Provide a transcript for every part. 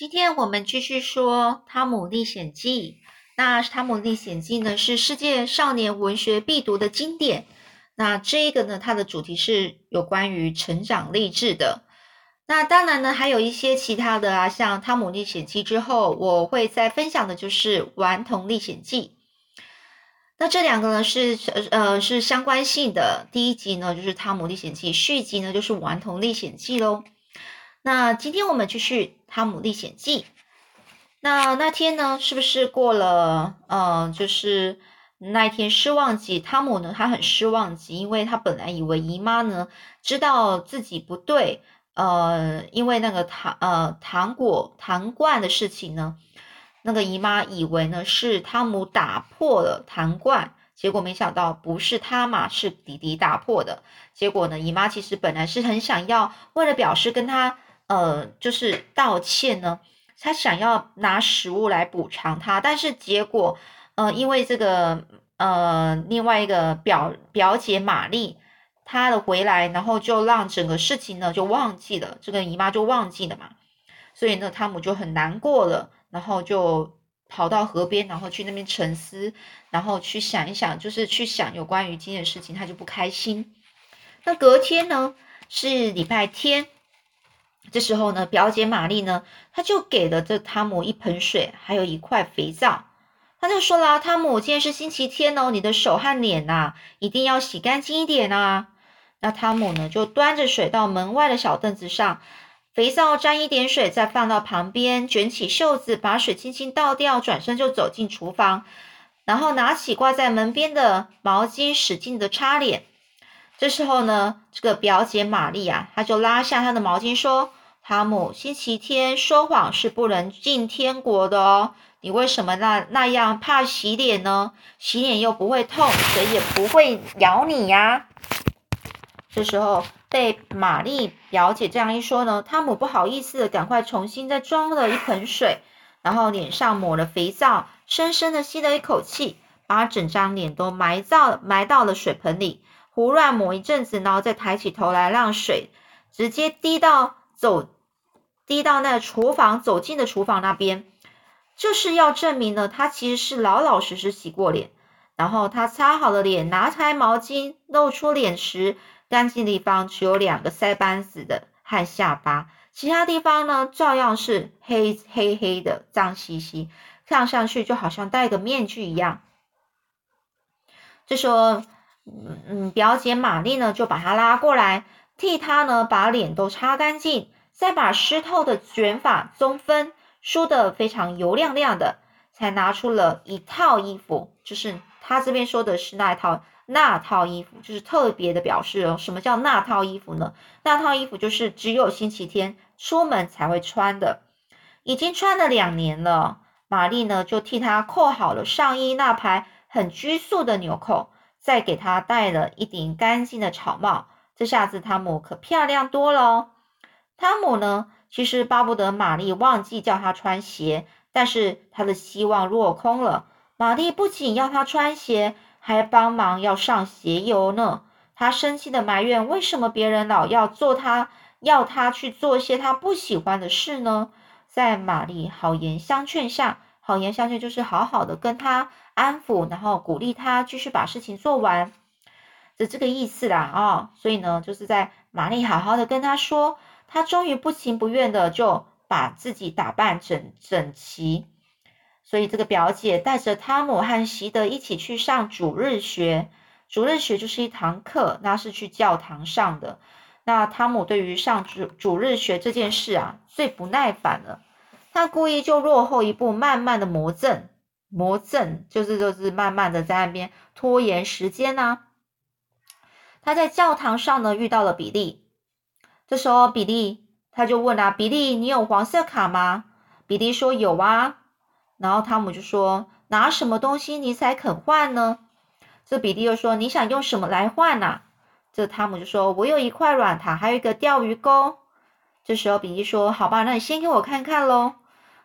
今天我们继续说《汤姆历险记》。那《汤姆历险记》呢，是世界少年文学必读的经典。那这一个呢，它的主题是有关于成长励志的。那当然呢，还有一些其他的啊，像《汤姆历险记》之后，我会再分享的就是《顽童历险记》。那这两个呢是呃是相关性的。第一集呢就是《汤姆历险记》，续集呢就是《顽童历险记》喽。那今天我们继续《汤姆历险记》。那那天呢，是不是过了？呃，就是那一天失望季，汤姆呢，他很失望极，因为他本来以为姨妈呢知道自己不对，呃，因为那个糖呃糖果糖罐的事情呢，那个姨妈以为呢是汤姆打破了糖罐，结果没想到不是他嘛，是弟弟打破的。结果呢，姨妈其实本来是很想要，为了表示跟他。呃，就是道歉呢，他想要拿食物来补偿他，但是结果，呃，因为这个，呃，另外一个表表姐玛丽，她的回来，然后就让整个事情呢就忘记了，这个姨妈就忘记了嘛，所以呢，汤姆就很难过了，然后就跑到河边，然后去那边沉思，然后去想一想，就是去想有关于今天的事情，他就不开心。那隔天呢是礼拜天。这时候呢，表姐玛丽呢，她就给了这汤姆一盆水，还有一块肥皂。她就说啦：“汤姆，今天是星期天哦，你的手和脸呐，一定要洗干净一点啊。”那汤姆呢，就端着水到门外的小凳子上，肥皂沾一点水，再放到旁边，卷起袖子，把水轻轻倒掉，转身就走进厨房，然后拿起挂在门边的毛巾，使劲的擦脸。这时候呢，这个表姐玛丽啊，她就拉下她的毛巾说。汤姆，星期天说谎是不能进天国的哦。你为什么那那样怕洗脸呢？洗脸又不会痛，谁也不会咬你呀。这时候被玛丽表姐这样一说呢，汤姆不好意思的赶快重新再装了一盆水，然后脸上抹了肥皂，深深的吸了一口气，把整张脸都埋到埋到了水盆里，胡乱抹一阵子，然后再抬起头来，让水直接滴到走。滴到那厨房，走进的厨房那边，就是要证明呢，他其实是老老实实洗过脸。然后他擦好了脸，拿开毛巾，露出脸时，干净地方只有两个腮帮子的和下巴，其他地方呢，照样是黑黑黑的，脏兮兮，看上去就好像戴个面具一样。这时候，嗯嗯，表姐玛丽呢，就把他拉过来，替他呢把脸都擦干净。再把湿透的卷发中分梳得非常油亮亮的，才拿出了一套衣服，就是他这边说的是那套那套衣服，就是特别的表示哦。什么叫那套衣服呢？那套衣服就是只有星期天出门才会穿的，已经穿了两年了。玛丽呢就替他扣好了上衣那排很拘束的纽扣，再给他戴了一顶干净的草帽。这下子汤姆可漂亮多了哦。汤姆呢，其实巴不得玛丽忘记叫他穿鞋，但是他的希望落空了。玛丽不仅要他穿鞋，还帮忙要上鞋油呢。他生气的埋怨：为什么别人老要做他，要他去做一些他不喜欢的事呢？在玛丽好言相劝下，好言相劝就是好好的跟他安抚，然后鼓励他继续把事情做完，就这个意思啦啊。所以呢，就是在玛丽好好的跟他说。他终于不情不愿的就把自己打扮整整齐，所以这个表姐带着汤姆和席德一起去上主日学。主日学就是一堂课，那是去教堂上的。那汤姆对于上主主日学这件事啊，最不耐烦了。他故意就落后一步，慢慢的磨蹭，磨蹭就是就是慢慢的在那边拖延时间呢。他在教堂上呢遇到了比利。这时候，比利他就问啊：“比利，你有黄色卡吗？”比利说：“有啊。”然后汤姆就说：“拿什么东西你才肯换呢？”这比利又说：“你想用什么来换呢？”这汤姆就说：“我有一块软糖，还有一个钓鱼钩。”这时候，比利说：“好吧，那你先给我看看喽。”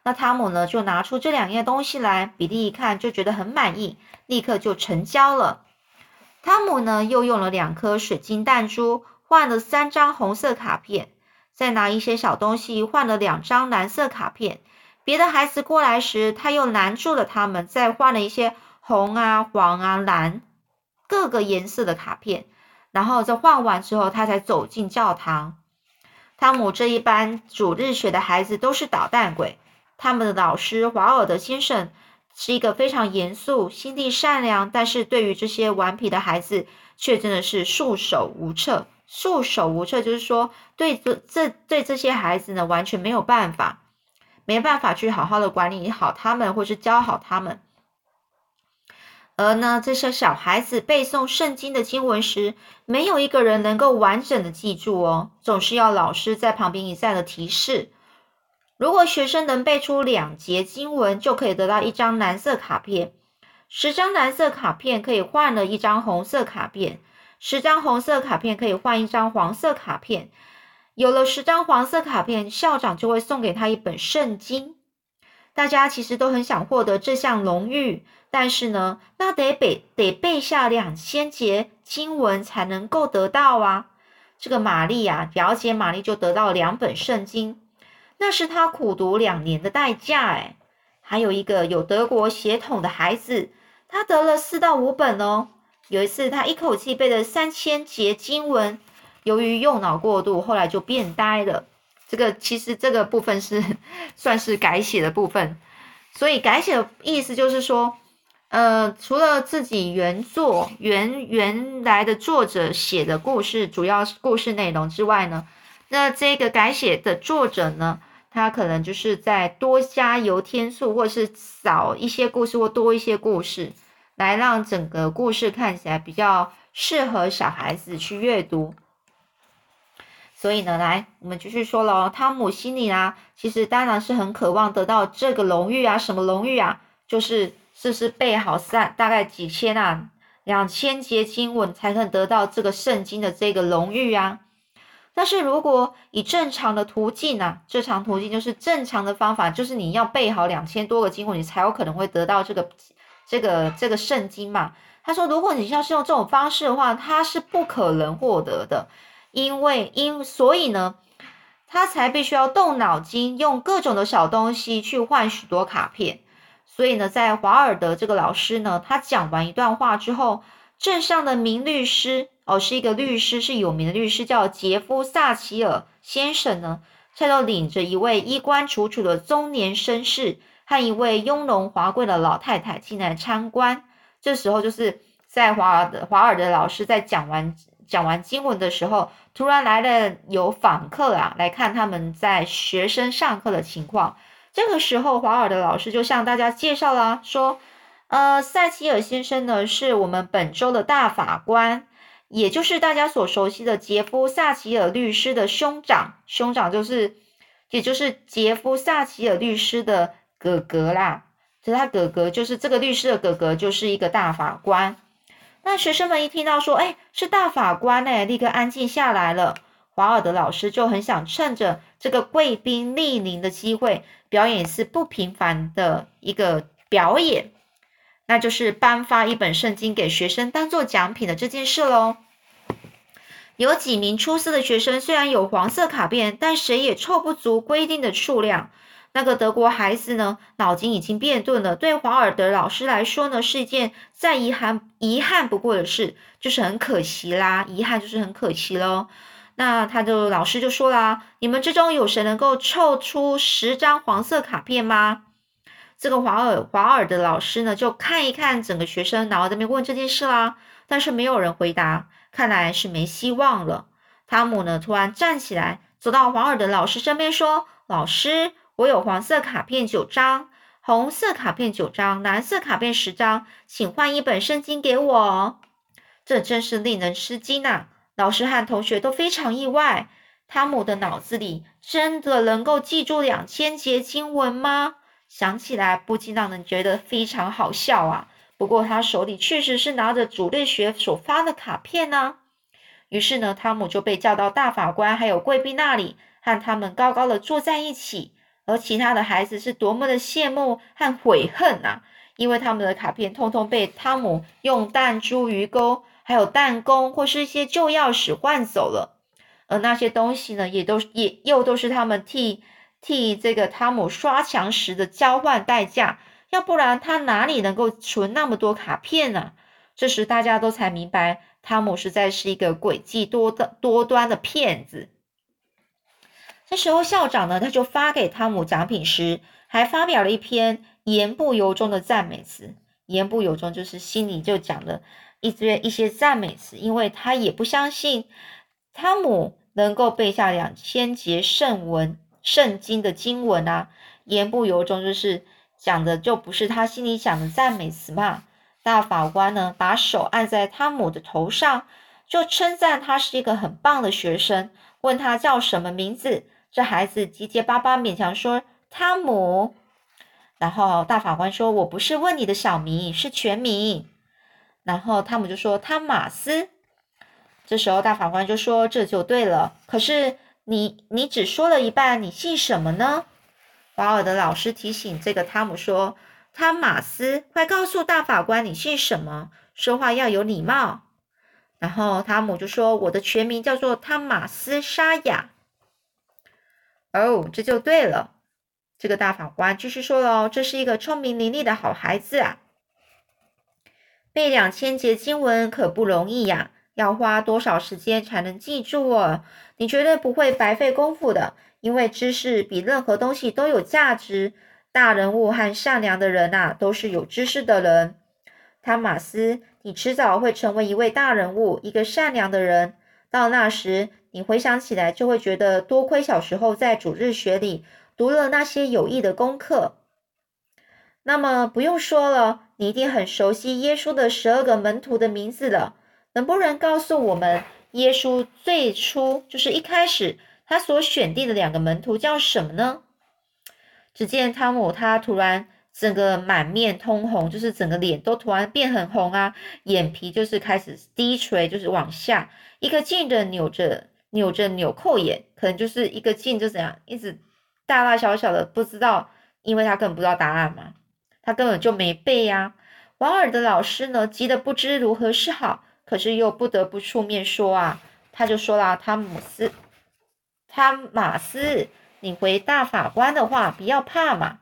那汤姆呢，就拿出这两样东西来。比利一看就觉得很满意，立刻就成交了。汤姆呢，又用了两颗水晶弹珠。换了三张红色卡片，再拿一些小东西换了两张蓝色卡片。别的孩子过来时，他又拦住了他们，再换了一些红啊、黄啊、蓝各个颜色的卡片。然后在换完之后，他才走进教堂。汤姆这一班主日学的孩子都是捣蛋鬼。他们的老师华尔德先生是一个非常严肃、心地善良，但是对于这些顽皮的孩子，却真的是束手无策。束手无策就是说，对这这对这些孩子呢，完全没有办法。没办法去好好的管理好他们，或是教好他们。而呢，这些小孩子背诵圣经的经文时，没有一个人能够完整的记住哦，总是要老师在旁边一再的提示。如果学生能背出两节经文，就可以得到一张蓝色卡片。十张蓝色卡片可以换了一张红色卡片，十张红色卡片可以换一张黄色卡片。有了十张黄色卡片，校长就会送给他一本圣经。大家其实都很想获得这项荣誉，但是呢，那得背得背下两千节经文才能够得到啊。这个玛丽啊，表姐玛丽就得到两本圣经，那是她苦读两年的代价哎。还有一个有德国血统的孩子，他得了四到五本哦。有一次，他一口气背了三千节经文。由于用脑过度，后来就变呆了。这个其实这个部分是算是改写的部分，所以改写的意思就是说，呃，除了自己原作原原来的作者写的故事主要故事内容之外呢，那这个改写的作者呢，他可能就是在多加油添醋，或是少一些故事或多一些故事，来让整个故事看起来比较适合小孩子去阅读。所以呢，来，我们继续说了。汤姆心里啊，其实当然是很渴望得到这个荣誉啊。什么荣誉啊？就是是是背好三大概几千啊，两千节经文才能得到这个圣经的这个荣誉啊？但是如果以正常的途径呢，正常途径就是正常的方法，就是你要背好两千多个经文，你才有可能会得到这个这个这个圣经嘛。他说，如果你要是用这种方式的话，他是不可能获得的。因为因所以呢，他才必须要动脑筋，用各种的小东西去换许多卡片。所以呢，在华尔德这个老师呢，他讲完一段话之后，镇上的名律师哦，是一个律师，是有名的律师，叫杰夫萨奇尔先生呢，他就领着一位衣冠楚楚的中年绅士和一位雍容华贵的老太太进来参观。这时候就是在华尔的华尔的老师在讲完。讲完经文的时候，突然来了有访客啊，来看他们在学生上课的情况。这个时候，华尔的老师就向大家介绍了，说：“呃，塞奇尔先生呢，是我们本周的大法官，也就是大家所熟悉的杰夫·萨奇尔律师的兄长。兄长就是，也就是杰夫·萨奇尔律师的哥哥啦。就他哥哥，就是这个律师的哥哥，就是一个大法官。”那学生们一听到说，哎，是大法官呢，立刻安静下来了。华尔德老师就很想趁着这个贵宾莅临的机会，表演一次不平凡的一个表演，那就是颁发一本圣经给学生当做奖品的这件事喽。有几名出色的学生，虽然有黄色卡片，但谁也凑不足规定的数量。那个德国孩子呢，脑筋已经变钝了。对华尔德老师来说呢，是一件再遗憾遗憾不过的事，就是很可惜啦。遗憾就是很可惜喽。那他的老师就说啦：“你们之中有谁能够凑出十张黄色卡片吗？”这个华尔华尔的老师呢，就看一看整个学生，然后这边问这件事啦。但是没有人回答，看来是没希望了。汤姆呢，突然站起来，走到华尔的老师身边说：“老师。”我有黄色卡片九张，红色卡片九张，蓝色卡片十张，请换一本圣经给我。这真是令人吃惊呐！老师和同学都非常意外。汤姆的脑子里真的能够记住两千节经文吗？想起来不禁让人觉得非常好笑啊！不过他手里确实是拿着主力学所发的卡片呢。于是呢，汤姆就被叫到大法官还有贵宾那里，和他们高高的坐在一起。而其他的孩子是多么的羡慕和悔恨啊！因为他们的卡片通通被汤姆用弹珠、鱼钩、还有弹弓或是一些旧钥匙换走了。而那些东西呢，也都也又都是他们替替这个汤姆刷墙时的交换代价，要不然他哪里能够存那么多卡片呢？这时大家都才明白，汤姆实在是一个诡计多的多端的骗子。这时候校长呢，他就发给汤姆奖品时，还发表了一篇言不由衷的赞美词。言不由衷就是心里就讲了一堆一些赞美词，因为他也不相信汤姆能够背下两千节圣文圣经的经文啊。言不由衷就是讲的就不是他心里想的赞美词嘛。大法官呢，把手按在汤姆的头上，就称赞他是一个很棒的学生，问他叫什么名字。这孩子结结巴巴，勉强说：“汤姆。”然后大法官说：“我不是问你的小名，是全名。”然后汤姆就说：“汤马斯。”这时候大法官就说：“这就对了。可是你你只说了一半，你姓什么呢？”保尔的老师提醒这个汤姆说：“汤马斯，快告诉大法官你姓什么，说话要有礼貌。”然后汤姆就说：“我的全名叫做汤马斯沙雅。”哦，这就对了。这个大法官继续说喽：“这是一个聪明伶俐的好孩子啊，背两千节经文可不容易呀，要花多少时间才能记住哦？你绝对不会白费功夫的，因为知识比任何东西都有价值。大人物和善良的人呐，都是有知识的人。汤马斯，你迟早会成为一位大人物，一个善良的人。到那时。”你回想起来，就会觉得多亏小时候在主日学里读了那些有益的功课。那么不用说了，你一定很熟悉耶稣的十二个门徒的名字了。能不能告诉我们，耶稣最初就是一开始他所选定的两个门徒叫什么呢？只见汤姆他突然整个满面通红，就是整个脸都突然变很红啊，眼皮就是开始低垂，就是往下，一个劲的扭着。扭着纽扣眼，可能就是一个劲就怎样，一直大大小小的不知道，因为他根本不知道答案嘛，他根本就没背呀。王尔的老师呢，急得不知如何是好，可是又不得不出面说啊，他就说了：“汤姆斯，汤马斯，你回大法官的话，不要怕嘛。”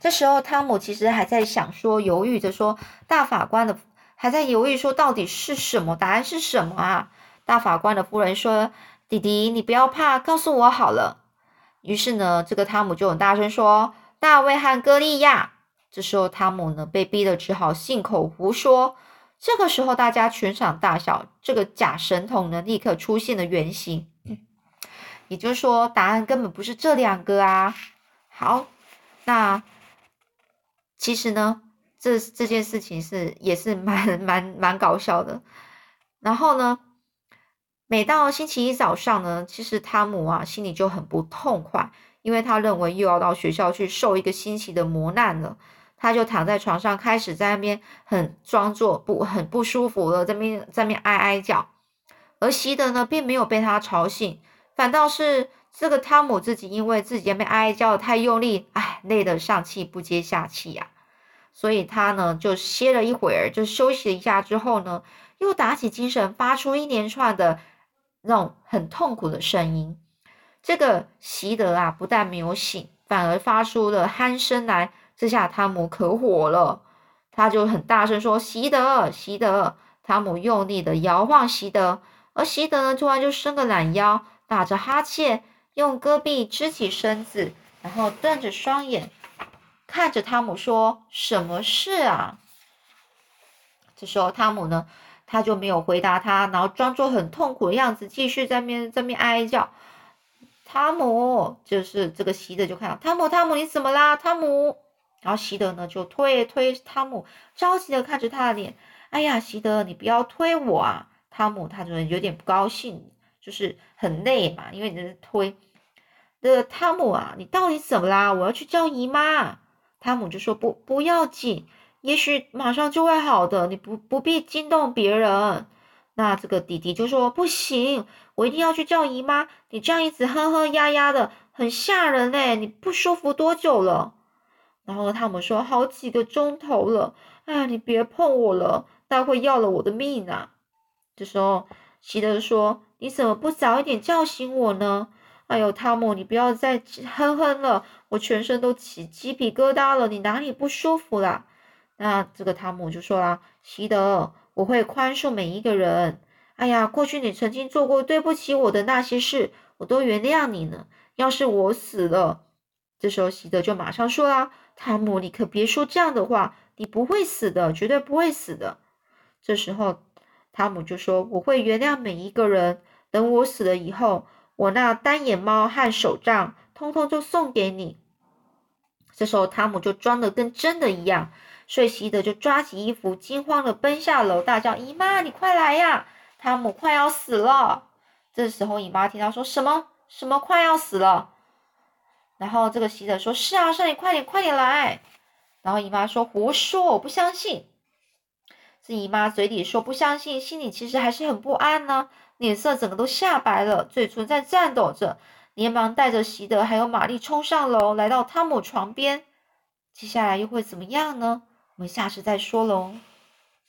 这时候汤姆其实还在想说，犹豫着说，大法官的还在犹豫说，到底是什么答案是什么啊？大法官的夫人说：“弟弟，你不要怕，告诉我好了。”于是呢，这个汤姆就很大声说：“大卫和歌利亚。”这时候，汤姆呢被逼得只好信口胡说。这个时候，大家全场大笑。这个假神童呢，立刻出现了原形，也就是说，答案根本不是这两个啊。好，那其实呢，这这件事情是也是蛮蛮蛮搞笑的。然后呢？每到星期一早上呢，其实汤姆啊心里就很不痛快，因为他认为又要到学校去受一个星期的磨难了。他就躺在床上，开始在那边很装作不很不舒服了，在边在边哀哀叫。而西德呢，并没有被他吵醒，反倒是这个汤姆自己，因为自己那边哀哀叫的太用力，哎，累得上气不接下气呀。所以他呢就歇了一会儿，就休息了一下之后呢，又打起精神，发出一连串的。那种很痛苦的声音，这个席德啊，不但没有醒，反而发出了鼾声来。这下汤姆可火了，他就很大声说：“席德，席德！”汤姆用力的摇晃席德，而席德呢，突然就伸个懒腰，打着哈欠，用胳臂支起身子，然后瞪着双眼看着汤姆说：“什么事啊？”这时候汤姆呢？他就没有回答他，然后装作很痛苦的样子，继续在面在面哀叫。汤姆就是这个席德就看到汤姆，汤姆你怎么啦？汤姆，然后席德呢就推推汤姆，着急的看着他的脸。哎呀，席德你不要推我啊！汤姆他就有点不高兴，就是很累嘛，因为你在推。这汤姆啊，你到底怎么啦？我要去叫姨妈。汤姆就说不不要紧。也许马上就会好的，你不不必惊动别人。那这个弟弟就说：“不行，我一定要去叫姨妈。你这样一直哼哼呀呀的，很吓人嘞。你不舒服多久了？”然后汤姆说：“好几个钟头了。”哎呀，你别碰我了，待会要了我的命啊！这时候希德说：“你怎么不早一点叫醒我呢？哎呦，汤姆，你不要再哼哼了，我全身都起鸡皮疙瘩了，你哪里不舒服啦？那这个汤姆就说啦：“希德，我会宽恕每一个人。哎呀，过去你曾经做过对不起我的那些事，我都原谅你呢。要是我死了，这时候希德就马上说啦：汤姆，你可别说这样的话，你不会死的，绝对不会死的。这时候汤姆就说：我会原谅每一个人。等我死了以后。”我那单眼猫和手杖，通通就送给你。这时候，汤姆就装的跟真的一样，睡西德就抓起衣服，惊慌的奔下楼，大叫：“姨妈，你快来呀！汤姆快要死了！”这时候，姨妈听到说什么？什么快要死了？然后这个西德说：“是啊，是你快点，快点来！”然后姨妈说：“胡说，我不相信。”是姨妈嘴里说不相信，心里其实还是很不安呢。脸色整个都吓白了，嘴唇在颤抖着，连忙带着席德还有玛丽冲上楼，来到汤姆床边。接下来又会怎么样呢？我们下次再说喽。